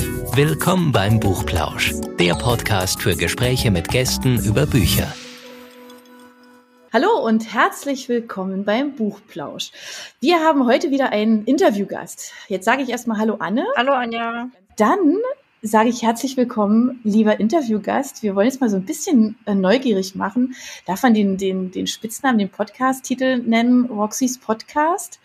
Willkommen beim Buchplausch, der Podcast für Gespräche mit Gästen über Bücher. Hallo und herzlich willkommen beim Buchplausch. Wir haben heute wieder einen Interviewgast. Jetzt sage ich erstmal Hallo Anne. Hallo Anja. Dann sage ich herzlich willkommen, lieber Interviewgast. Wir wollen jetzt mal so ein bisschen äh, neugierig machen. Darf man den, den, den Spitznamen, den Podcast-Titel nennen, Roxys Podcast?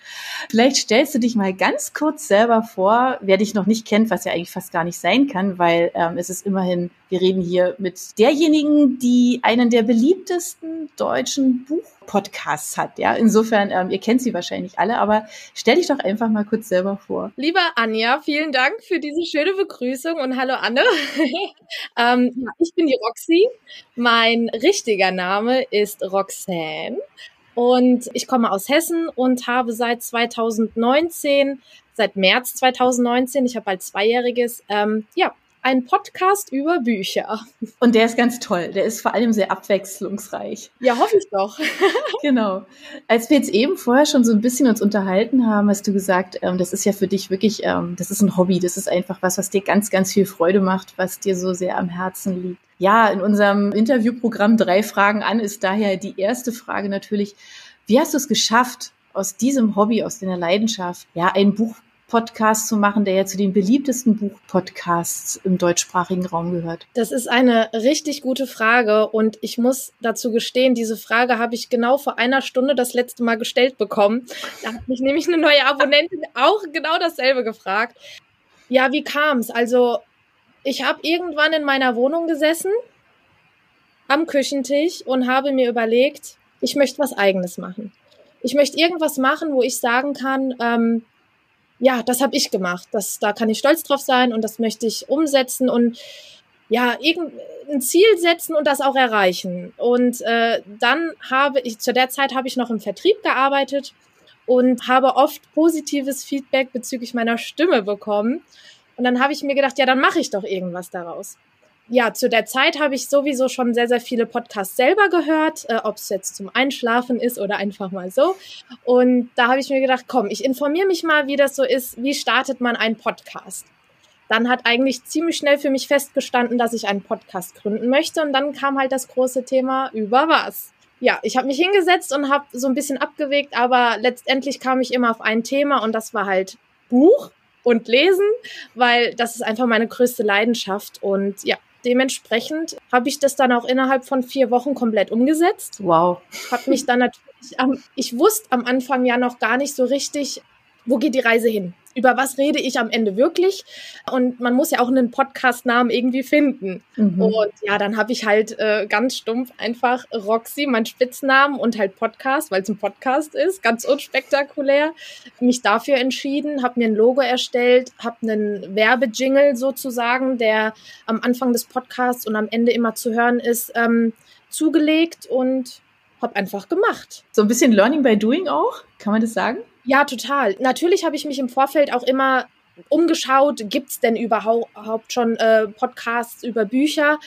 Vielleicht stellst du dich mal ganz kurz selber vor, wer dich noch nicht kennt, was ja eigentlich fast gar nicht sein kann, weil ähm, es ist immerhin, wir reden hier mit derjenigen, die einen der beliebtesten deutschen Buchpodcasts hat. Ja, insofern, ähm, ihr kennt sie wahrscheinlich alle, aber stell dich doch einfach mal kurz selber vor. Lieber Anja, vielen Dank für diese schöne Begrüßung und hallo Anne. ähm, ich bin die Roxy. Mein richtiger Name ist Roxanne. Und ich komme aus Hessen und habe seit 2019, seit März 2019, ich habe bald zweijähriges, ähm, ja, ein Podcast über Bücher. Und der ist ganz toll. Der ist vor allem sehr abwechslungsreich. Ja, hoffe ich doch. genau. Als wir jetzt eben vorher schon so ein bisschen uns unterhalten haben, hast du gesagt, ähm, das ist ja für dich wirklich, ähm, das ist ein Hobby. Das ist einfach was, was dir ganz, ganz viel Freude macht, was dir so sehr am Herzen liegt. Ja, in unserem Interviewprogramm drei Fragen an ist daher die erste Frage natürlich, wie hast du es geschafft, aus diesem Hobby, aus deiner Leidenschaft, ja, ein Buch Podcast zu machen, der ja zu den beliebtesten Buchpodcasts im deutschsprachigen Raum gehört? Das ist eine richtig gute Frage und ich muss dazu gestehen, diese Frage habe ich genau vor einer Stunde das letzte Mal gestellt bekommen. Da hat mich nämlich eine neue Abonnentin auch genau dasselbe gefragt. Ja, wie kam es? Also, ich habe irgendwann in meiner Wohnung gesessen, am Küchentisch und habe mir überlegt, ich möchte was eigenes machen. Ich möchte irgendwas machen, wo ich sagen kann, ähm, ja, das habe ich gemacht. Das, da kann ich stolz drauf sein und das möchte ich umsetzen und ja, irgendein Ziel setzen und das auch erreichen. Und äh, dann habe ich, zu der Zeit habe ich noch im Vertrieb gearbeitet und habe oft positives Feedback bezüglich meiner Stimme bekommen. Und dann habe ich mir gedacht, ja, dann mache ich doch irgendwas daraus ja, zu der Zeit habe ich sowieso schon sehr, sehr viele Podcasts selber gehört, äh, ob es jetzt zum Einschlafen ist oder einfach mal so. Und da habe ich mir gedacht, komm, ich informiere mich mal, wie das so ist. Wie startet man einen Podcast? Dann hat eigentlich ziemlich schnell für mich festgestanden, dass ich einen Podcast gründen möchte. Und dann kam halt das große Thema über was. Ja, ich habe mich hingesetzt und habe so ein bisschen abgewegt, aber letztendlich kam ich immer auf ein Thema und das war halt Buch und Lesen, weil das ist einfach meine größte Leidenschaft. Und ja, dementsprechend habe ich das dann auch innerhalb von vier Wochen komplett umgesetzt. Wow. Habe mich dann natürlich, am, ich wusste am Anfang ja noch gar nicht so richtig, wo geht die Reise hin? Über was rede ich am Ende wirklich? Und man muss ja auch einen Podcast-Namen irgendwie finden. Mhm. Und ja, dann habe ich halt äh, ganz stumpf einfach Roxy, mein Spitznamen und halt Podcast, weil es ein Podcast ist, ganz unspektakulär, mich dafür entschieden, habe mir ein Logo erstellt, habe einen Werbejingle sozusagen, der am Anfang des Podcasts und am Ende immer zu hören ist, ähm, zugelegt und habe einfach gemacht. So ein bisschen Learning by Doing auch, kann man das sagen? Ja, total. Natürlich habe ich mich im Vorfeld auch immer umgeschaut, gibt es denn überhaupt schon äh, Podcasts über Bücher?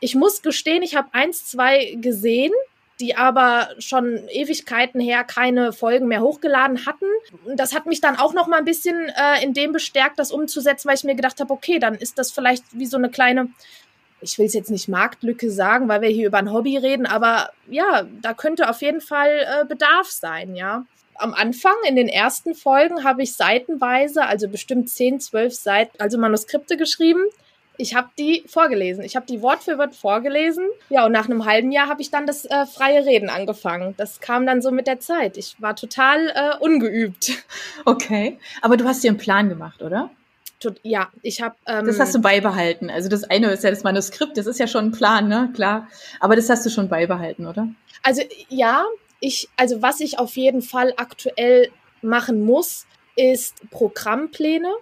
Ich muss gestehen, ich habe eins, zwei gesehen, die aber schon Ewigkeiten her keine Folgen mehr hochgeladen hatten. Das hat mich dann auch noch mal ein bisschen äh, in dem bestärkt, das umzusetzen, weil ich mir gedacht habe, okay, dann ist das vielleicht wie so eine kleine ich will es jetzt nicht Marktlücke sagen, weil wir hier über ein Hobby reden, aber ja, da könnte auf jeden Fall äh, Bedarf sein, ja am Anfang, in den ersten Folgen, habe ich seitenweise, also bestimmt 10, 12 Seiten, also Manuskripte geschrieben. Ich habe die vorgelesen. Ich habe die Wort für Wort vorgelesen. Ja, und nach einem halben Jahr habe ich dann das äh, freie Reden angefangen. Das kam dann so mit der Zeit. Ich war total äh, ungeübt. Okay, aber du hast dir einen Plan gemacht, oder? Ja, ich habe. Ähm, das hast du beibehalten. Also das eine ist ja das Manuskript, das ist ja schon ein Plan, ne? Klar. Aber das hast du schon beibehalten, oder? Also ja, ich, also was ich auf jeden Fall aktuell machen muss, ist Programmpläne,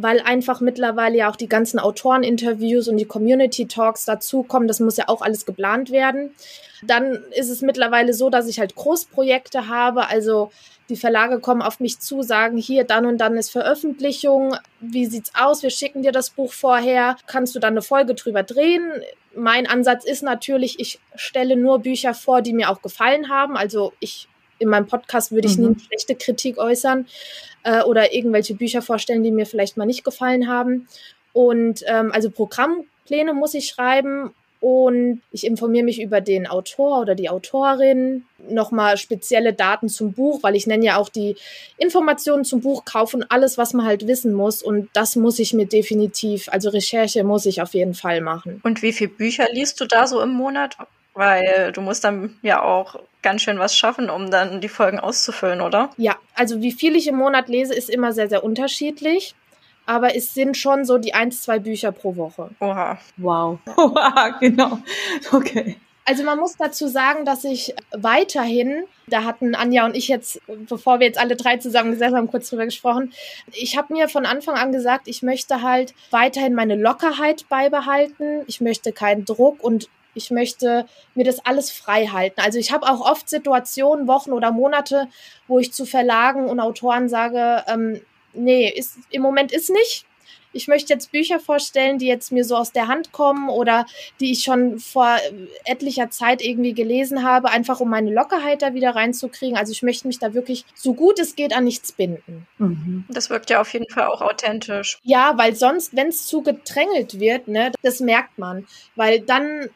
weil einfach mittlerweile ja auch die ganzen Autoreninterviews und die Community Talks dazukommen. Das muss ja auch alles geplant werden. Dann ist es mittlerweile so, dass ich halt Großprojekte habe, also die Verlage kommen auf mich zu, sagen hier, dann und dann ist Veröffentlichung. Wie sieht's aus? Wir schicken dir das Buch vorher. Kannst du dann eine Folge drüber drehen? Mein Ansatz ist natürlich, ich stelle nur Bücher vor, die mir auch gefallen haben. Also ich in meinem Podcast würde ich mhm. nie eine schlechte Kritik äußern äh, oder irgendwelche Bücher vorstellen, die mir vielleicht mal nicht gefallen haben. Und ähm, also Programmpläne muss ich schreiben und ich informiere mich über den Autor oder die Autorin, nochmal spezielle Daten zum Buch, weil ich nenne ja auch die Informationen zum Buch kaufen, alles, was man halt wissen muss und das muss ich mir definitiv, also Recherche muss ich auf jeden Fall machen. Und wie viele Bücher liest du da so im Monat? Weil du musst dann ja auch ganz schön was schaffen, um dann die Folgen auszufüllen, oder? Ja, also wie viel ich im Monat lese, ist immer sehr, sehr unterschiedlich aber es sind schon so die ein, zwei Bücher pro Woche. Oha. Wow. Oha, genau. Okay. Also man muss dazu sagen, dass ich weiterhin, da hatten Anja und ich jetzt, bevor wir jetzt alle drei zusammen gesessen haben, kurz drüber gesprochen, ich habe mir von Anfang an gesagt, ich möchte halt weiterhin meine Lockerheit beibehalten, ich möchte keinen Druck und ich möchte mir das alles frei halten. Also ich habe auch oft Situationen, Wochen oder Monate, wo ich zu Verlagen und Autoren sage, ähm, nee, ist, im Moment ist nicht. Ich möchte jetzt Bücher vorstellen, die jetzt mir so aus der Hand kommen oder die ich schon vor etlicher Zeit irgendwie gelesen habe, einfach um meine Lockerheit da wieder reinzukriegen. Also ich möchte mich da wirklich so gut es geht an nichts binden. Mhm. Das wirkt ja auf jeden Fall auch authentisch. Ja, weil sonst, wenn es zu gedrängelt wird, ne, das merkt man. Weil dann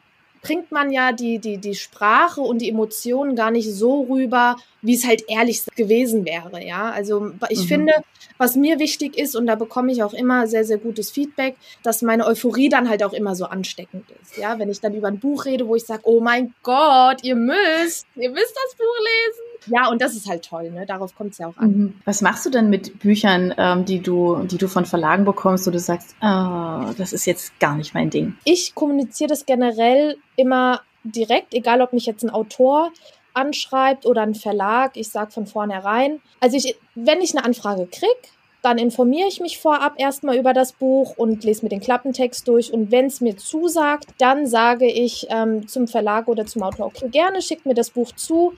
bringt man ja die, die, die Sprache und die Emotionen gar nicht so rüber, wie es halt ehrlich gewesen wäre, ja. Also ich mhm. finde, was mir wichtig ist, und da bekomme ich auch immer sehr, sehr gutes Feedback, dass meine Euphorie dann halt auch immer so ansteckend ist, ja. Wenn ich dann über ein Buch rede, wo ich sage, oh mein Gott, ihr müsst, ihr müsst das Buch lesen. Ja, und das ist halt toll, ne? Darauf kommt es ja auch an. Mhm. Was machst du denn mit Büchern, ähm, die du, die du von Verlagen bekommst, wo du sagst, oh, das ist jetzt gar nicht mein Ding? Ich kommuniziere das generell immer direkt, egal ob mich jetzt ein Autor anschreibt oder ein Verlag. Ich sage von vornherein. Also ich, wenn ich eine Anfrage kriege, dann informiere ich mich vorab erstmal über das Buch und lese mir den Klappentext durch. Und wenn es mir zusagt, dann sage ich ähm, zum Verlag oder zum Autor, okay, gerne schickt mir das Buch zu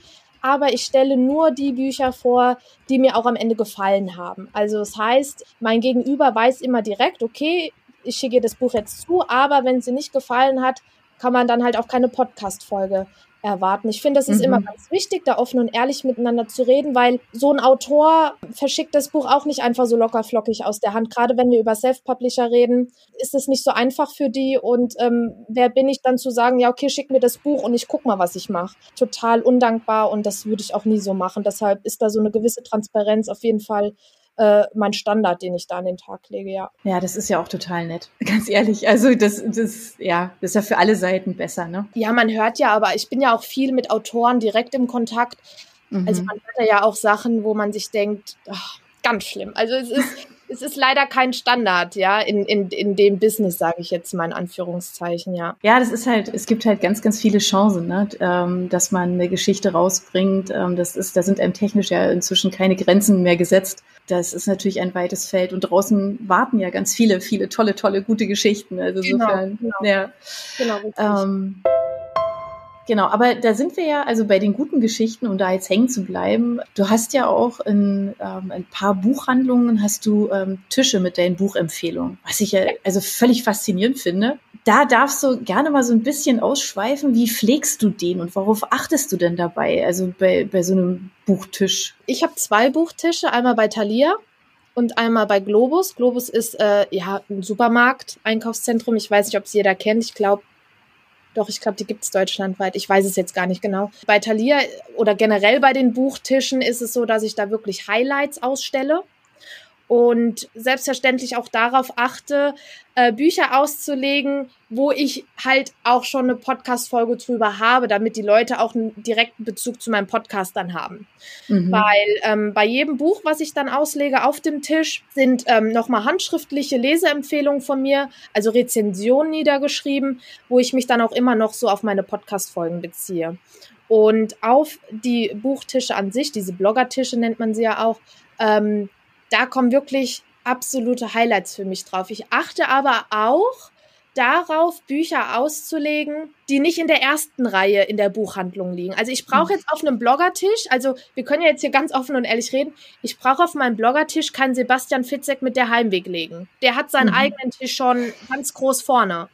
aber ich stelle nur die Bücher vor, die mir auch am Ende gefallen haben. Also das heißt, mein Gegenüber weiß immer direkt, okay, ich schicke das Buch jetzt zu, aber wenn sie nicht gefallen hat, kann man dann halt auch keine Podcast-Folge erwarten. Ich finde, das ist mhm. immer ganz wichtig, da offen und ehrlich miteinander zu reden, weil so ein Autor verschickt das Buch auch nicht einfach so locker flockig aus der Hand. Gerade wenn wir über Self-Publisher reden, ist es nicht so einfach für die. Und ähm, wer bin ich dann zu sagen, ja, okay, schick mir das Buch und ich guck mal, was ich mache. Total undankbar und das würde ich auch nie so machen. Deshalb ist da so eine gewisse Transparenz auf jeden Fall äh, mein Standard, den ich da an den Tag lege, ja. Ja, das ist ja auch total nett, ganz ehrlich. Also das, das, ja, das ist ja für alle Seiten besser, ne? Ja, man hört ja, aber ich bin ja auch viel mit Autoren direkt im Kontakt. Mhm. Also man hört ja auch Sachen, wo man sich denkt, ach, ganz schlimm. Also es ist es ist leider kein Standard, ja, in, in, in dem Business, sage ich jetzt mal in Anführungszeichen, ja. Ja, das ist halt, es gibt halt ganz, ganz viele Chancen, ne? ähm, dass man eine Geschichte rausbringt. Ähm, das ist, da sind einem technisch ja inzwischen keine Grenzen mehr gesetzt. Das ist natürlich ein weites Feld und draußen warten ja ganz viele, viele tolle, tolle, gute Geschichten. Also genau, insofern, genau. ja. Genau, ähm, Genau, aber da sind wir ja, also bei den guten Geschichten, um da jetzt hängen zu bleiben. Du hast ja auch in ähm, ein paar Buchhandlungen hast du ähm, Tische mit deinen Buchempfehlungen, was ich ja also völlig faszinierend finde. Da darfst du gerne mal so ein bisschen ausschweifen. Wie pflegst du den und worauf achtest du denn dabei? Also bei, bei so einem Buchtisch? Ich habe zwei Buchtische, einmal bei Thalia und einmal bei Globus. Globus ist äh, ja ein Supermarkt, Einkaufszentrum. Ich weiß nicht, ob es jeder kennt. Ich glaube, doch, ich glaube, die gibt es deutschlandweit. Ich weiß es jetzt gar nicht genau. Bei Thalia oder generell bei den Buchtischen ist es so, dass ich da wirklich Highlights ausstelle und selbstverständlich auch darauf achte, äh, Bücher auszulegen, wo ich halt auch schon eine Podcast-Folge drüber habe, damit die Leute auch einen direkten Bezug zu meinem Podcast dann haben. Mhm. Weil ähm, bei jedem Buch, was ich dann auslege auf dem Tisch, sind ähm, nochmal handschriftliche Leseempfehlungen von mir, also Rezensionen niedergeschrieben, wo ich mich dann auch immer noch so auf meine Podcast-Folgen beziehe. Und auf die Buchtische an sich, diese Bloggertische nennt man sie ja auch, ähm, da kommen wirklich absolute Highlights für mich drauf. Ich achte aber auch darauf, Bücher auszulegen, die nicht in der ersten Reihe in der Buchhandlung liegen. Also ich brauche jetzt auf einem Bloggertisch, also wir können ja jetzt hier ganz offen und ehrlich reden, ich brauche auf meinem Bloggertisch keinen Sebastian Fitzek mit der Heimweg legen. Der hat seinen mhm. eigenen Tisch schon ganz groß vorne.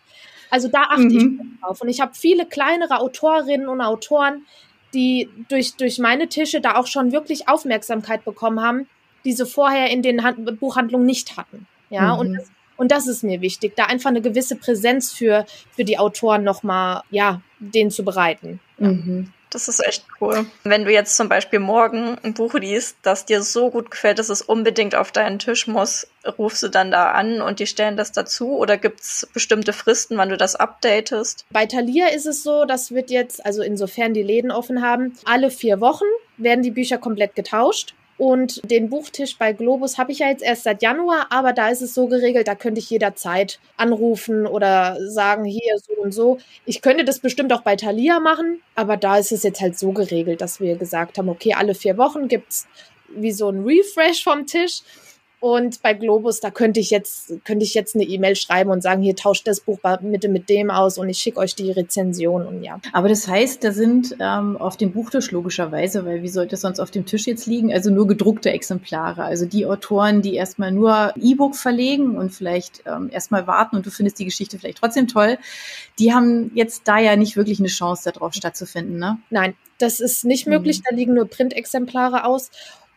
Also da achte mhm. ich drauf. Und ich habe viele kleinere Autorinnen und Autoren, die durch, durch meine Tische da auch schon wirklich Aufmerksamkeit bekommen haben, die sie vorher in den Hand Buchhandlungen nicht hatten. Ja, mhm. und, das, Und das ist mir wichtig, da einfach eine gewisse Präsenz für, für die Autoren nochmal, ja, denen zu bereiten. Mhm. Das ist echt cool. Wenn du jetzt zum Beispiel morgen ein Buch liest, das dir so gut gefällt, dass es unbedingt auf deinen Tisch muss, rufst du dann da an und die stellen das dazu oder gibt es bestimmte Fristen, wann du das updatest? Bei Thalia ist es so, das wird jetzt, also insofern die Läden offen haben, alle vier Wochen werden die Bücher komplett getauscht. Und den Buchtisch bei Globus habe ich ja jetzt erst seit Januar, aber da ist es so geregelt, da könnte ich jederzeit anrufen oder sagen, hier so und so. Ich könnte das bestimmt auch bei Thalia machen, aber da ist es jetzt halt so geregelt, dass wir gesagt haben, okay, alle vier Wochen gibt es wie so ein Refresh vom Tisch und bei Globus, da könnte ich jetzt, könnte ich jetzt eine E-Mail schreiben und sagen, hier tauscht das Buch bitte mit dem aus und ich schicke euch die Rezension und ja. Aber das heißt, da sind ähm, auf dem Buchtisch logischerweise, weil wie sollte es sonst auf dem Tisch jetzt liegen? Also nur gedruckte Exemplare. Also die Autoren, die erstmal nur E-Book verlegen und vielleicht ähm, erstmal warten und du findest die Geschichte vielleicht trotzdem toll, die haben jetzt da ja nicht wirklich eine Chance, darauf stattzufinden, ne? Nein, das ist nicht möglich. Mhm. Da liegen nur Printexemplare aus.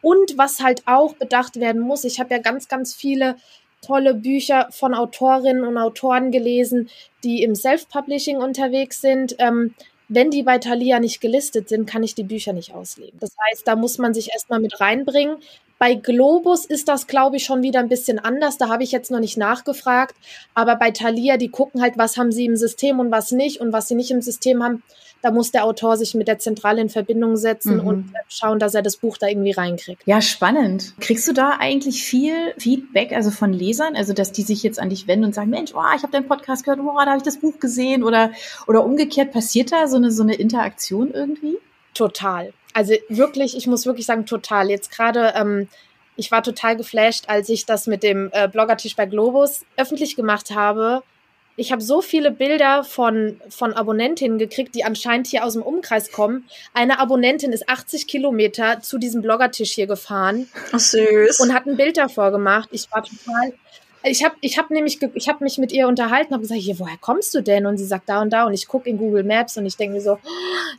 Und was halt auch bedacht werden muss, ich habe ja ganz, ganz viele tolle Bücher von Autorinnen und Autoren gelesen, die im Self-Publishing unterwegs sind. Ähm, wenn die bei Thalia nicht gelistet sind, kann ich die Bücher nicht auslegen. Das heißt, da muss man sich erstmal mit reinbringen. Bei Globus ist das, glaube ich, schon wieder ein bisschen anders. Da habe ich jetzt noch nicht nachgefragt. Aber bei Thalia, die gucken halt, was haben sie im System und was nicht. Und was sie nicht im System haben, da muss der Autor sich mit der Zentrale in Verbindung setzen mhm. und schauen, dass er das Buch da irgendwie reinkriegt. Ja, spannend. Kriegst du da eigentlich viel Feedback, also von Lesern, also dass die sich jetzt an dich wenden und sagen, Mensch, oh, ich habe deinen Podcast gehört, oh, da habe ich das Buch gesehen oder, oder umgekehrt, passiert da so eine, so eine Interaktion irgendwie? Total. Also wirklich, ich muss wirklich sagen, total. Jetzt gerade, ähm, ich war total geflasht, als ich das mit dem äh, Bloggertisch bei Globus öffentlich gemacht habe ich habe so viele Bilder von, von Abonnentinnen gekriegt, die anscheinend hier aus dem Umkreis kommen. Eine Abonnentin ist 80 Kilometer zu diesem Bloggertisch hier gefahren. Ach, süß. Und hat ein Bild davor gemacht. Ich war total. Ich habe ich hab nämlich, ich habe mich mit ihr unterhalten, habe gesagt, hier, woher kommst du denn? Und sie sagt da und da. Und ich gucke in Google Maps und ich denke mir so,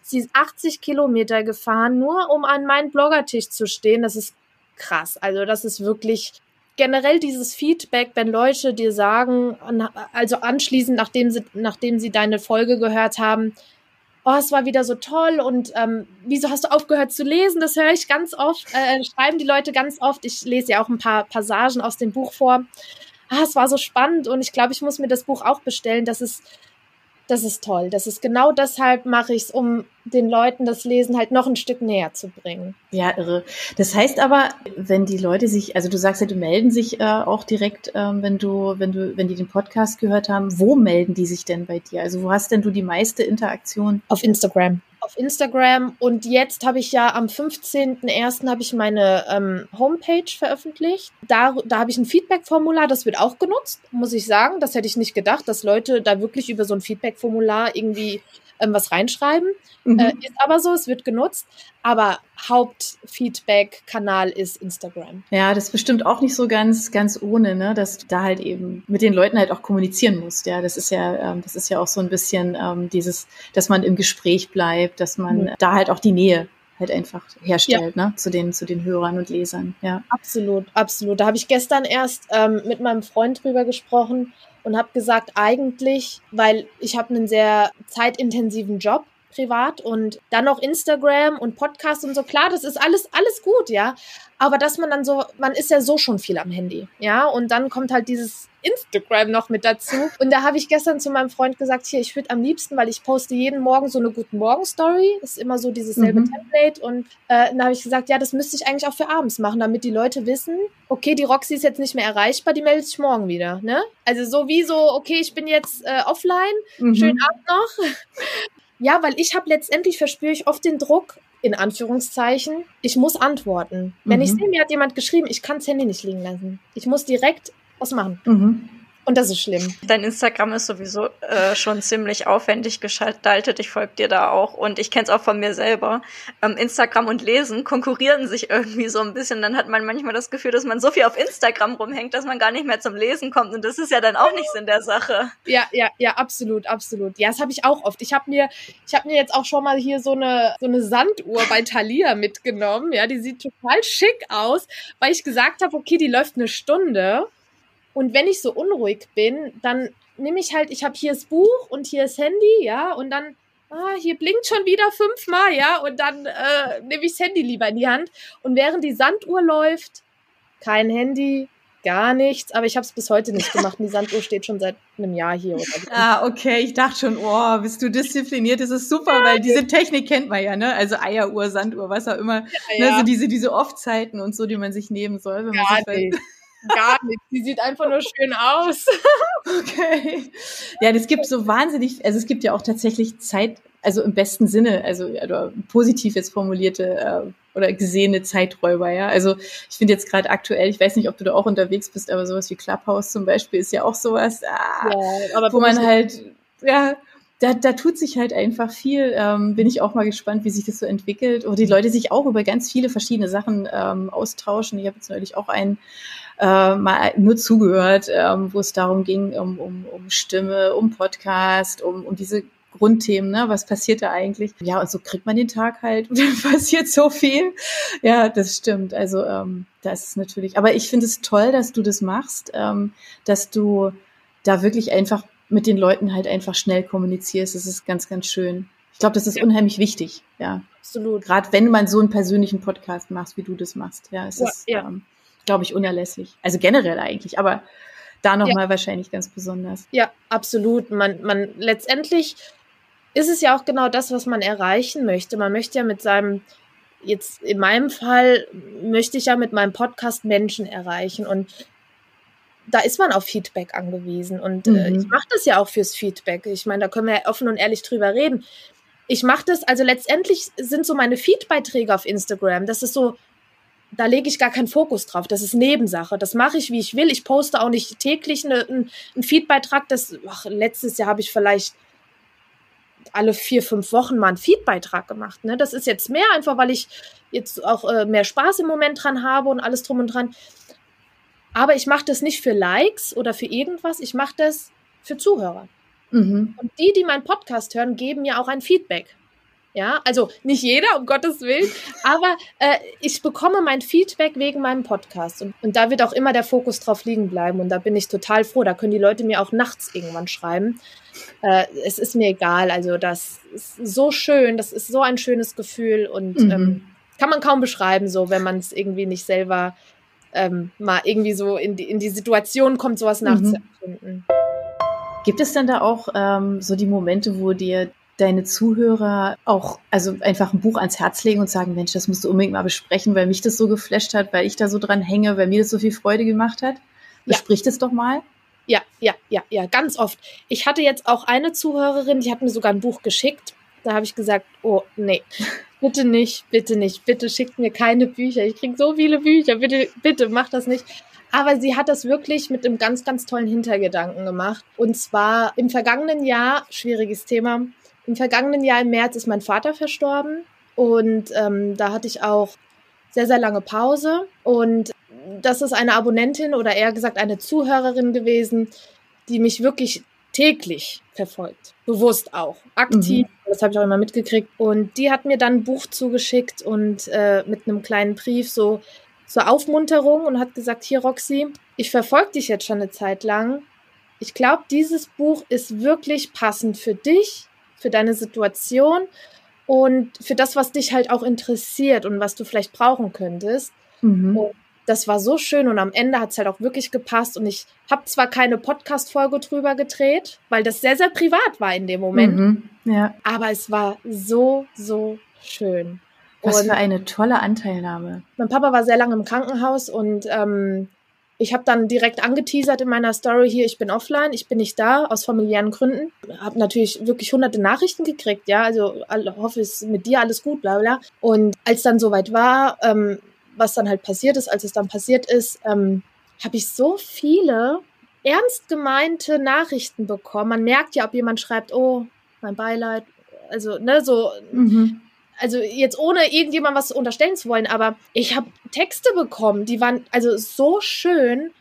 sie ist 80 Kilometer gefahren, nur um an meinen Bloggertisch zu stehen. Das ist krass. Also das ist wirklich generell dieses Feedback, wenn Leute dir sagen, also anschließend, nachdem sie, nachdem sie deine Folge gehört haben, oh, es war wieder so toll und ähm, wieso hast du aufgehört zu lesen? Das höre ich ganz oft, äh, schreiben die Leute ganz oft. Ich lese ja auch ein paar Passagen aus dem Buch vor. Ah, es war so spannend und ich glaube, ich muss mir das Buch auch bestellen. Das ist das ist toll. Das ist genau deshalb mache ich es, um den Leuten das Lesen halt noch ein Stück näher zu bringen. Ja, irre. Das heißt aber, wenn die Leute sich, also du sagst ja, du melden sich äh, auch direkt, ähm, wenn du, wenn du, wenn die den Podcast gehört haben, wo melden die sich denn bei dir? Also wo hast denn du die meiste Interaktion? Auf Instagram auf Instagram und jetzt habe ich ja am 15.01. habe ich meine ähm, Homepage veröffentlicht. Da, da habe ich ein Feedback-Formular, das wird auch genutzt, muss ich sagen. Das hätte ich nicht gedacht, dass Leute da wirklich über so ein Feedback-Formular irgendwie ähm, was reinschreiben. Mhm. Äh, ist aber so, es wird genutzt. Aber Hauptfeedback-Kanal ist Instagram. Ja, das ist bestimmt auch nicht so ganz, ganz ohne, ne, dass du da halt eben mit den Leuten halt auch kommunizieren musst. Ja, das ist ja, ähm, das ist ja auch so ein bisschen ähm, dieses, dass man im Gespräch bleibt, dass man mhm. da halt auch die Nähe halt einfach herstellt, ja. ne, zu den, zu den Hörern und Lesern. Ja. Absolut, absolut. Da habe ich gestern erst ähm, mit meinem Freund drüber gesprochen und habe gesagt, eigentlich, weil ich habe einen sehr zeitintensiven Job privat und dann noch Instagram und Podcast und so. Klar, das ist alles, alles gut, ja. Aber dass man dann so, man ist ja so schon viel am Handy, ja. Und dann kommt halt dieses Instagram noch mit dazu. Und da habe ich gestern zu meinem Freund gesagt, hier, ich würde am liebsten, weil ich poste jeden Morgen so eine Guten Morgen Story. Ist immer so dieses selbe mhm. Template. Und äh, dann habe ich gesagt, ja, das müsste ich eigentlich auch für abends machen, damit die Leute wissen, okay, die Roxy ist jetzt nicht mehr erreichbar, die meldet sich morgen wieder. Ne? Also so wie so, okay, ich bin jetzt äh, offline, mhm. schönen Abend noch. Ja, weil ich habe letztendlich verspüre ich oft den Druck, in Anführungszeichen, ich muss antworten. Wenn ich mhm. sehe, mir hat jemand geschrieben, ich kann das Handy nicht liegen lassen. Ich muss direkt was machen. Mhm. Und das ist schlimm. Dein Instagram ist sowieso äh, schon ziemlich aufwendig gestaltet. Ich folge dir da auch und ich kenne es auch von mir selber. Ähm, Instagram und Lesen konkurrieren sich irgendwie so ein bisschen. Dann hat man manchmal das Gefühl, dass man so viel auf Instagram rumhängt, dass man gar nicht mehr zum Lesen kommt. Und das ist ja dann auch nicht Sinn der Sache. Ja, ja, ja, absolut, absolut. Ja, das habe ich auch oft. Ich habe mir, ich habe mir jetzt auch schon mal hier so eine so eine Sanduhr bei Thalia mitgenommen. Ja, die sieht total schick aus, weil ich gesagt habe, okay, die läuft eine Stunde. Und wenn ich so unruhig bin, dann nehme ich halt, ich habe hier das Buch und hier das Handy, ja, und dann, ah, hier blinkt schon wieder fünfmal, ja, und dann äh, nehme ich das Handy lieber in die Hand. Und während die Sanduhr läuft, kein Handy, gar nichts, aber ich habe es bis heute nicht gemacht. die Sanduhr steht schon seit einem Jahr hier. Oder ah, okay. Ich dachte schon, oh, bist du diszipliniert? Das ist super, weil diese Technik kennt man ja, ne? Also Eieruhr, Sanduhr, was auch immer. Ja, ne? So diese, diese Off-Zeiten und so, die man sich nehmen soll. Wenn man sich nicht. Gar nicht. Die sieht einfach nur schön aus. okay. Ja, das gibt so wahnsinnig, also es gibt ja auch tatsächlich Zeit, also im besten Sinne, also oder positiv jetzt formulierte äh, oder gesehene Zeiträuber, ja. Also ich finde jetzt gerade aktuell, ich weiß nicht, ob du da auch unterwegs bist, aber sowas wie Clubhouse zum Beispiel ist ja auch sowas, ah, ja, wo man halt, ja, da, da tut sich halt einfach viel. Ähm, bin ich auch mal gespannt, wie sich das so entwickelt. Oder die Leute sich auch über ganz viele verschiedene Sachen ähm, austauschen. Ich habe jetzt neulich auch einen äh, mal nur zugehört, ähm, wo es darum ging, um, um, um Stimme, um Podcast, um, um diese Grundthemen, ne? Was passiert da eigentlich? Ja, und so kriegt man den Tag halt und dann passiert so viel. Ja, das stimmt. Also ähm, das ist natürlich. Aber ich finde es toll, dass du das machst, ähm, dass du da wirklich einfach mit den Leuten halt einfach schnell kommunizierst. Das ist ganz, ganz schön. Ich glaube, das ist ja. unheimlich wichtig. Ja, absolut. Gerade wenn man so einen persönlichen Podcast machst, wie du das machst. Ja, es ja, ist, ja. Ähm, glaube ich, unerlässlich. Also generell eigentlich. Aber da nochmal ja. wahrscheinlich ganz besonders. Ja, absolut. Man, man letztendlich ist es ja auch genau das, was man erreichen möchte. Man möchte ja mit seinem, jetzt in meinem Fall, möchte ich ja mit meinem Podcast Menschen erreichen und da ist man auf Feedback angewiesen und mhm. äh, ich mache das ja auch fürs Feedback. Ich meine, da können wir ja offen und ehrlich drüber reden. Ich mache das, also letztendlich sind so meine Feedbeiträge auf Instagram, das ist so, da lege ich gar keinen Fokus drauf. Das ist Nebensache. Das mache ich, wie ich will. Ich poste auch nicht täglich eine, einen, einen Feedbeitrag. Das, ach, letztes Jahr habe ich vielleicht alle vier, fünf Wochen mal einen Feedbeitrag gemacht. Ne? Das ist jetzt mehr, einfach weil ich jetzt auch äh, mehr Spaß im Moment dran habe und alles drum und dran. Aber ich mache das nicht für Likes oder für irgendwas, ich mache das für Zuhörer. Mhm. Und die, die meinen Podcast hören, geben mir auch ein Feedback. Ja, also nicht jeder, um Gottes Willen, aber äh, ich bekomme mein Feedback wegen meinem Podcast. Und, und da wird auch immer der Fokus drauf liegen bleiben. Und da bin ich total froh. Da können die Leute mir auch nachts irgendwann schreiben. Äh, es ist mir egal. Also das ist so schön, das ist so ein schönes Gefühl und mhm. ähm, kann man kaum beschreiben, so wenn man es irgendwie nicht selber ähm, mal irgendwie so in die, in die Situation kommt, sowas mhm. nachzuempfinden. Gibt es denn da auch ähm, so die Momente, wo dir deine Zuhörer auch, also einfach ein Buch ans Herz legen und sagen, Mensch, das musst du unbedingt mal besprechen, weil mich das so geflasht hat, weil ich da so dran hänge, weil mir das so viel Freude gemacht hat? Besprich ja. das doch mal. Ja, ja, ja, ja, ganz oft. Ich hatte jetzt auch eine Zuhörerin, die hat mir sogar ein Buch geschickt. Da habe ich gesagt, oh nee, bitte nicht, bitte nicht, bitte schickt mir keine Bücher. Ich kriege so viele Bücher, bitte, bitte mach das nicht. Aber sie hat das wirklich mit einem ganz, ganz tollen Hintergedanken gemacht. Und zwar im vergangenen Jahr, schwieriges Thema, im vergangenen Jahr im März ist mein Vater verstorben und ähm, da hatte ich auch sehr, sehr lange Pause und das ist eine Abonnentin oder eher gesagt eine Zuhörerin gewesen, die mich wirklich täglich verfolgt. Bewusst auch. Aktiv. Mhm. Das habe ich auch immer mitgekriegt. Und die hat mir dann ein Buch zugeschickt und äh, mit einem kleinen Brief so zur Aufmunterung und hat gesagt, hier Roxy, ich verfolge dich jetzt schon eine Zeit lang. Ich glaube, dieses Buch ist wirklich passend für dich für deine Situation und für das, was dich halt auch interessiert und was du vielleicht brauchen könntest. Mhm. das war so schön und am Ende hat es halt auch wirklich gepasst und ich habe zwar keine Podcast-Folge drüber gedreht, weil das sehr, sehr privat war in dem Moment, mhm. ja. aber es war so, so schön. Was und für eine tolle Anteilnahme. Mein Papa war sehr lange im Krankenhaus und ähm, ich habe dann direkt angeteasert in meiner Story hier, ich bin offline, ich bin nicht da, aus familiären Gründen. Habe natürlich wirklich hunderte Nachrichten gekriegt, ja, also hoffe, es mit dir alles gut, bla bla. Und als dann soweit war, ähm, was dann halt passiert ist, als es dann passiert ist, ähm, habe ich so viele ernst gemeinte Nachrichten bekommen. Man merkt ja, ob jemand schreibt, oh, mein Beileid, also, ne, so, mhm also jetzt ohne irgendjemand was unterstellen zu wollen, aber ich habe Texte bekommen, die waren also so schön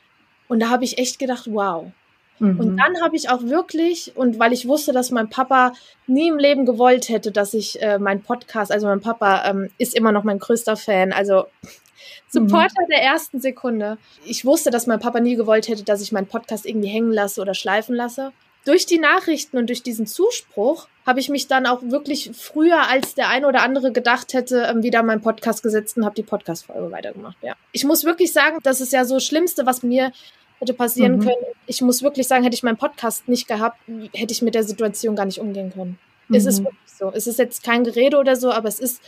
und da habe ich echt gedacht, wow. Mhm. Und dann habe ich auch wirklich, und weil ich wusste, dass mein Papa nie im Leben gewollt hätte, dass ich äh, mein Podcast, also mein Papa ähm, ist immer noch mein größter Fan, also Supporter mhm. der ersten Sekunde. Ich wusste, dass mein Papa nie gewollt hätte, dass ich meinen Podcast irgendwie hängen lasse oder schleifen lasse. Durch die Nachrichten und durch diesen Zuspruch habe ich mich dann auch wirklich früher, als der eine oder andere gedacht hätte, ähm, wieder meinen Podcast gesetzt und habe die Podcast-Folge weitergemacht. Ja. Ich muss wirklich sagen, das ist ja so das Schlimmste, was mir hätte passieren mhm. können. Ich muss wirklich sagen, hätte ich meinen Podcast nicht gehabt, hätte ich mit der Situation gar nicht umgehen können. Mhm. Es ist mhm. wirklich so. Es ist jetzt kein Gerede oder so, aber es ist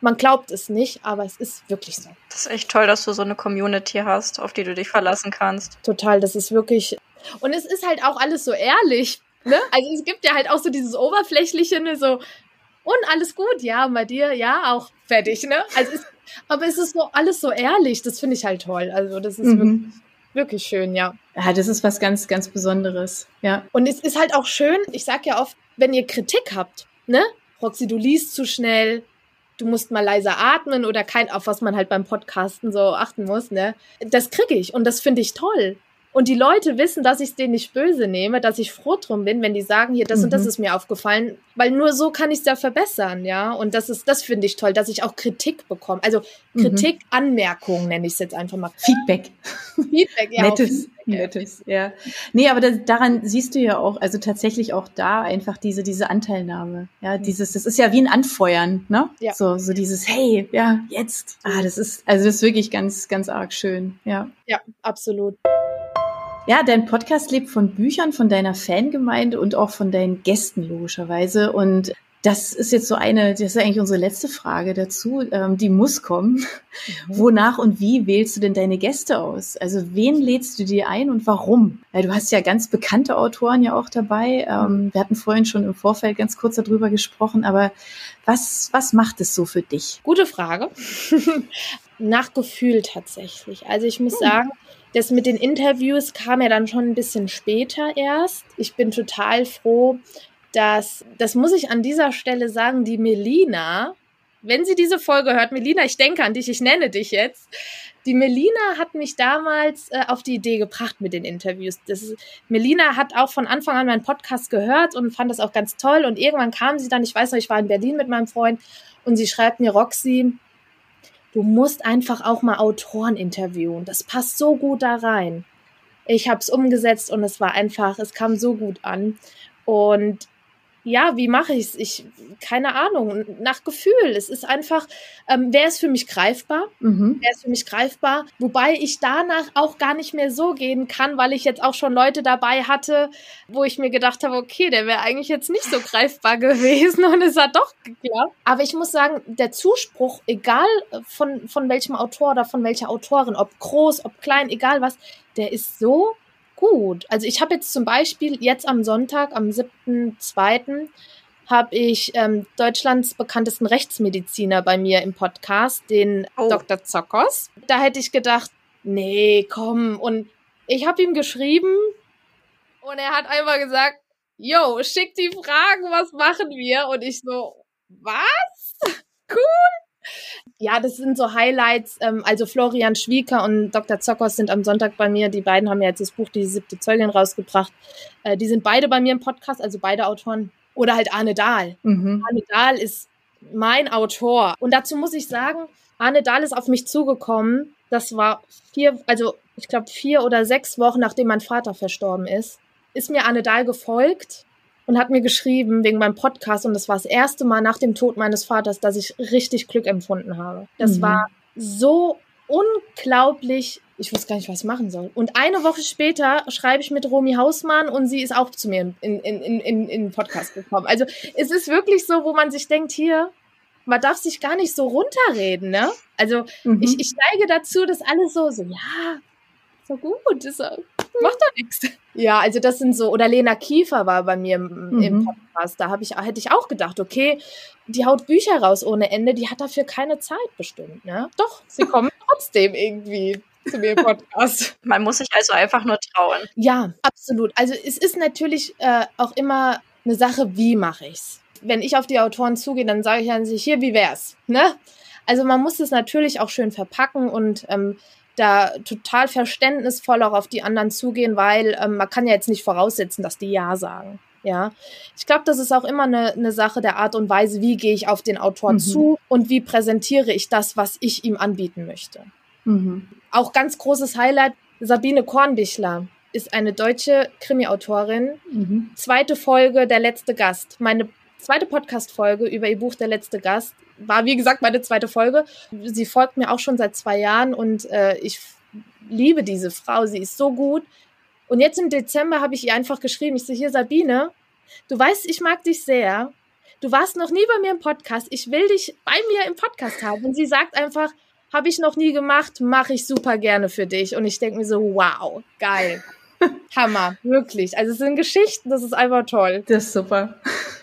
man glaubt es nicht, aber es ist wirklich so. Das ist echt toll, dass du so eine Community hast, auf die du dich verlassen kannst. Total, das ist wirklich. Und es ist halt auch alles so ehrlich. Ne? Also es gibt ja halt auch so dieses Oberflächliche, ne? so, und alles gut, ja, bei dir, ja, auch fertig, ne? Also es, aber es ist so alles so ehrlich, das finde ich halt toll. Also das ist mhm. wirklich, wirklich schön, ja. Ja, das ist was ganz, ganz Besonderes, ja. Und es ist halt auch schön, ich sag ja oft, wenn ihr Kritik habt, ne? Roxy, du liest zu schnell, du musst mal leiser atmen oder kein, auf was man halt beim Podcasten so achten muss, ne? Das kriege ich und das finde ich toll. Und die Leute wissen, dass ich es denen nicht böse nehme, dass ich froh drum bin, wenn die sagen, hier, das mhm. und das mhm. ist mir aufgefallen, weil nur so kann ich es ja verbessern, ja. Und das ist, das finde ich toll, dass ich auch Kritik bekomme. Also mhm. Kritik, mhm. Anmerkungen nenne ich es jetzt einfach mal. Feedback. Feedback, ja. Nettes, Feedback, nettes, ja. Nee, aber das, daran siehst du ja auch, also tatsächlich auch da einfach diese, diese Anteilnahme. Ja, dieses, das ist ja wie ein Anfeuern, ne? Ja. So, so dieses, hey, ja, jetzt. Ah, das ist, also das ist wirklich ganz, ganz arg schön, ja. Ja, absolut. Ja, dein Podcast lebt von Büchern, von deiner Fangemeinde und auch von deinen Gästen logischerweise. Und das ist jetzt so eine, das ist eigentlich unsere letzte Frage dazu, ähm, die muss kommen. Mhm. Wonach und wie wählst du denn deine Gäste aus? Also wen lädst du dir ein und warum? Weil du hast ja ganz bekannte Autoren ja auch dabei. Ähm, mhm. wir hatten vorhin schon im Vorfeld ganz kurz darüber gesprochen, aber was, was macht es so für dich? Gute Frage. Nach Gefühl tatsächlich. Also ich muss hm. sagen, das mit den Interviews kam ja dann schon ein bisschen später erst. Ich bin total froh, dass, das muss ich an dieser Stelle sagen, die Melina, wenn sie diese Folge hört, Melina, ich denke an dich, ich nenne dich jetzt. Die Melina hat mich damals äh, auf die Idee gebracht mit den Interviews. Das Melina hat auch von Anfang an meinen Podcast gehört und fand das auch ganz toll. Und irgendwann kam sie dann, ich weiß noch, ich war in Berlin mit meinem Freund und sie schreibt mir, Roxy, du musst einfach auch mal Autoren interviewen. Das passt so gut da rein. Ich habe es umgesetzt und es war einfach, es kam so gut an. Und ja, wie mache ich es? Ich, keine Ahnung, nach Gefühl. Es ist einfach, ähm, wer ist für mich greifbar? Mhm. Wer ist für mich greifbar? Wobei ich danach auch gar nicht mehr so gehen kann, weil ich jetzt auch schon Leute dabei hatte, wo ich mir gedacht habe, okay, der wäre eigentlich jetzt nicht so greifbar gewesen und es hat doch geklappt. Aber ich muss sagen, der Zuspruch, egal von, von welchem Autor oder von welcher Autorin, ob groß, ob klein, egal was, der ist so gut. Also ich habe jetzt zum Beispiel jetzt am Sonntag, am 7.2., habe ich ähm, Deutschlands bekanntesten Rechtsmediziner bei mir im Podcast, den oh. Dr. Zockers. Da hätte ich gedacht, nee, komm. Und ich habe ihm geschrieben und er hat einmal gesagt, yo, schick die Fragen, was machen wir? Und ich so, was? Cool ja, das sind so Highlights. Ähm, also Florian Schwieker und Dr. Zockers sind am Sonntag bei mir. Die beiden haben ja jetzt das Buch Die siebte Zeugin rausgebracht. Äh, die sind beide bei mir im Podcast, also beide Autoren. Oder halt Arne Dahl. Mhm. Arne Dahl ist mein Autor. Und dazu muss ich sagen, Arne Dahl ist auf mich zugekommen. Das war vier, also ich glaube vier oder sechs Wochen, nachdem mein Vater verstorben ist, ist mir Arne Dahl gefolgt und hat mir geschrieben wegen meinem Podcast und das war das erste Mal nach dem Tod meines Vaters, dass ich richtig Glück empfunden habe. Das mhm. war so unglaublich. Ich wusste gar nicht, was ich machen soll. Und eine Woche später schreibe ich mit Romy Hausmann und sie ist auch zu mir in, in, in, in, in den Podcast gekommen. Also es ist wirklich so, wo man sich denkt, hier, man darf sich gar nicht so runterreden, ne? Also mhm. ich, ich neige dazu, dass alles so, so, ja, so gut, ist, macht doch nichts. Ja, also das sind so, oder Lena Kiefer war bei mir im, mhm. im Podcast, da ich, hätte ich auch gedacht, okay, die haut Bücher raus ohne Ende, die hat dafür keine Zeit bestimmt, ne? Doch, sie kommen trotzdem irgendwie zu mir im Podcast. Man muss sich also einfach nur trauen. Ja, absolut. Also es ist natürlich äh, auch immer eine Sache, wie mache ich's? Wenn ich auf die Autoren zugehe, dann sage ich an sich, hier, wie wär's? Ne? Also man muss es natürlich auch schön verpacken und ähm, da total verständnisvoll auch auf die anderen zugehen, weil ähm, man kann ja jetzt nicht voraussetzen, dass die Ja sagen. Ja, ich glaube, das ist auch immer eine, eine Sache der Art und Weise, wie gehe ich auf den Autor mhm. zu und wie präsentiere ich das, was ich ihm anbieten möchte. Mhm. Auch ganz großes Highlight, Sabine Kornbichler ist eine deutsche Krimi-Autorin. Mhm. Zweite Folge, Der letzte Gast. Meine zweite Podcast-Folge über ihr Buch Der letzte Gast war, wie gesagt, meine zweite Folge. Sie folgt mir auch schon seit zwei Jahren und äh, ich liebe diese Frau. Sie ist so gut. Und jetzt im Dezember habe ich ihr einfach geschrieben, ich so, hier Sabine, du weißt, ich mag dich sehr. Du warst noch nie bei mir im Podcast. Ich will dich bei mir im Podcast haben. Und sie sagt einfach, habe ich noch nie gemacht, mache ich super gerne für dich. Und ich denke mir so, wow, geil. Hammer, wirklich. Also es sind Geschichten, das ist einfach toll. Das ist super.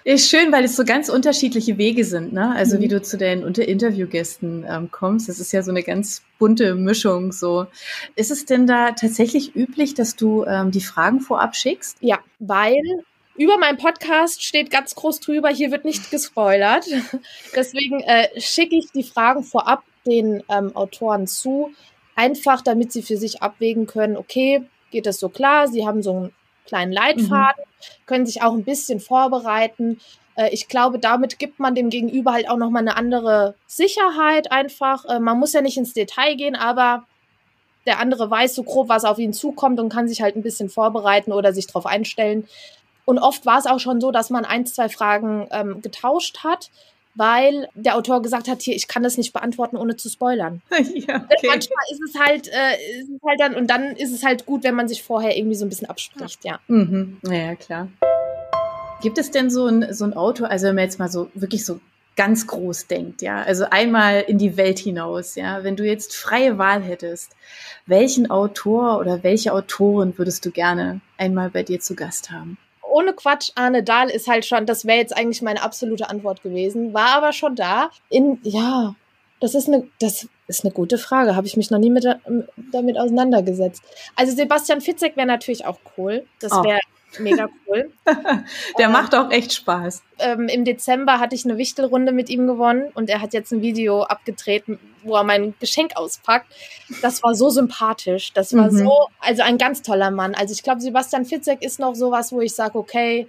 Ist schön, weil es so ganz unterschiedliche Wege sind, ne? Also mhm. wie du zu deinen Interviewgästen ähm, kommst. Das ist ja so eine ganz bunte Mischung. So, ist es denn da tatsächlich üblich, dass du ähm, die Fragen vorab schickst? Ja, weil über meinem Podcast steht ganz groß drüber, hier wird nicht gespoilert. Deswegen äh, schicke ich die Fragen vorab den ähm, Autoren zu, einfach damit sie für sich abwägen können, okay, geht das so klar, sie haben so einen kleinen Leitfaden, mhm. können sich auch ein bisschen vorbereiten. Äh, ich glaube, damit gibt man dem Gegenüber halt auch nochmal eine andere Sicherheit einfach. Äh, man muss ja nicht ins Detail gehen, aber der andere weiß so grob, was auf ihn zukommt und kann sich halt ein bisschen vorbereiten oder sich darauf einstellen. Und oft war es auch schon so, dass man ein, zwei Fragen ähm, getauscht hat weil der Autor gesagt hat, hier, ich kann das nicht beantworten, ohne zu spoilern. ja, okay. Manchmal ist es halt, äh, ist es halt dann, und dann ist es halt gut, wenn man sich vorher irgendwie so ein bisschen abspricht, ja. Mhm. ja klar. Gibt es denn so ein, so ein Autor, also wenn man jetzt mal so wirklich so ganz groß denkt, ja, also einmal in die Welt hinaus, ja, wenn du jetzt freie Wahl hättest, welchen Autor oder welche Autorin würdest du gerne einmal bei dir zu Gast haben? Ohne Quatsch, Arne Dahl ist halt schon, das wäre jetzt eigentlich meine absolute Antwort gewesen, war aber schon da. In, ja, das ist eine, das ist eine gute Frage. Habe ich mich noch nie mit, damit auseinandergesetzt. Also Sebastian Fitzek wäre natürlich auch cool. Das wäre mega cool. Der ähm, macht auch echt Spaß. Ähm, Im Dezember hatte ich eine Wichtelrunde mit ihm gewonnen und er hat jetzt ein Video abgedreht, wo er mein Geschenk auspackt. Das war so sympathisch. Das war mhm. so, also ein ganz toller Mann. Also ich glaube, Sebastian Fitzek ist noch sowas, wo ich sage, okay,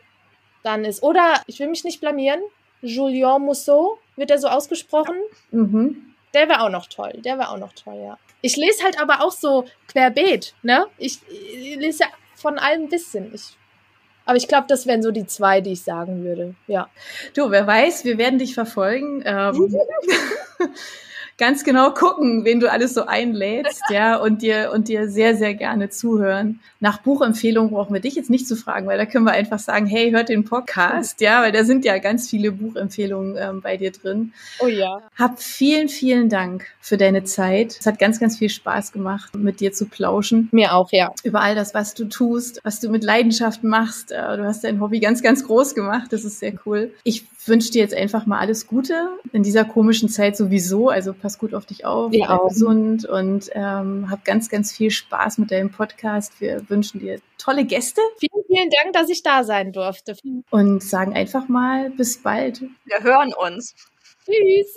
dann ist, oder ich will mich nicht blamieren, Julien Mousseau, wird er so ausgesprochen? Mhm. Der wäre auch noch toll. Der wäre auch noch toll, ja. Ich lese halt aber auch so querbeet, ne? Ich, ich lese ja von allem ein bisschen. Ich aber ich glaube, das wären so die zwei, die ich sagen würde. Ja. Du, wer weiß, wir werden dich verfolgen. Ähm, ganz genau gucken, wen du alles so einlädst, ja, und dir, und dir sehr, sehr gerne zuhören. Nach Buchempfehlungen brauchen wir dich jetzt nicht zu fragen, weil da können wir einfach sagen, hey, hört den Podcast, ja, weil da sind ja ganz viele Buchempfehlungen ähm, bei dir drin. Oh ja. Hab vielen, vielen Dank für deine Zeit. Es hat ganz, ganz viel Spaß gemacht, mit dir zu plauschen. Mir auch, ja. Über all das, was du tust, was du mit Leidenschaft machst. Äh, du hast dein Hobby ganz, ganz groß gemacht. Das ist sehr cool. Ich wünsche dir jetzt einfach mal alles Gute in dieser komischen Zeit sowieso. Also pass gut auf dich auf, bleib ja. gesund und ähm, hab ganz, ganz viel Spaß mit deinem Podcast. Wir wünschen dir tolle Gäste. Vielen, vielen Dank, dass ich da sein durfte. Und sagen einfach mal bis bald. Wir hören uns. Tschüss.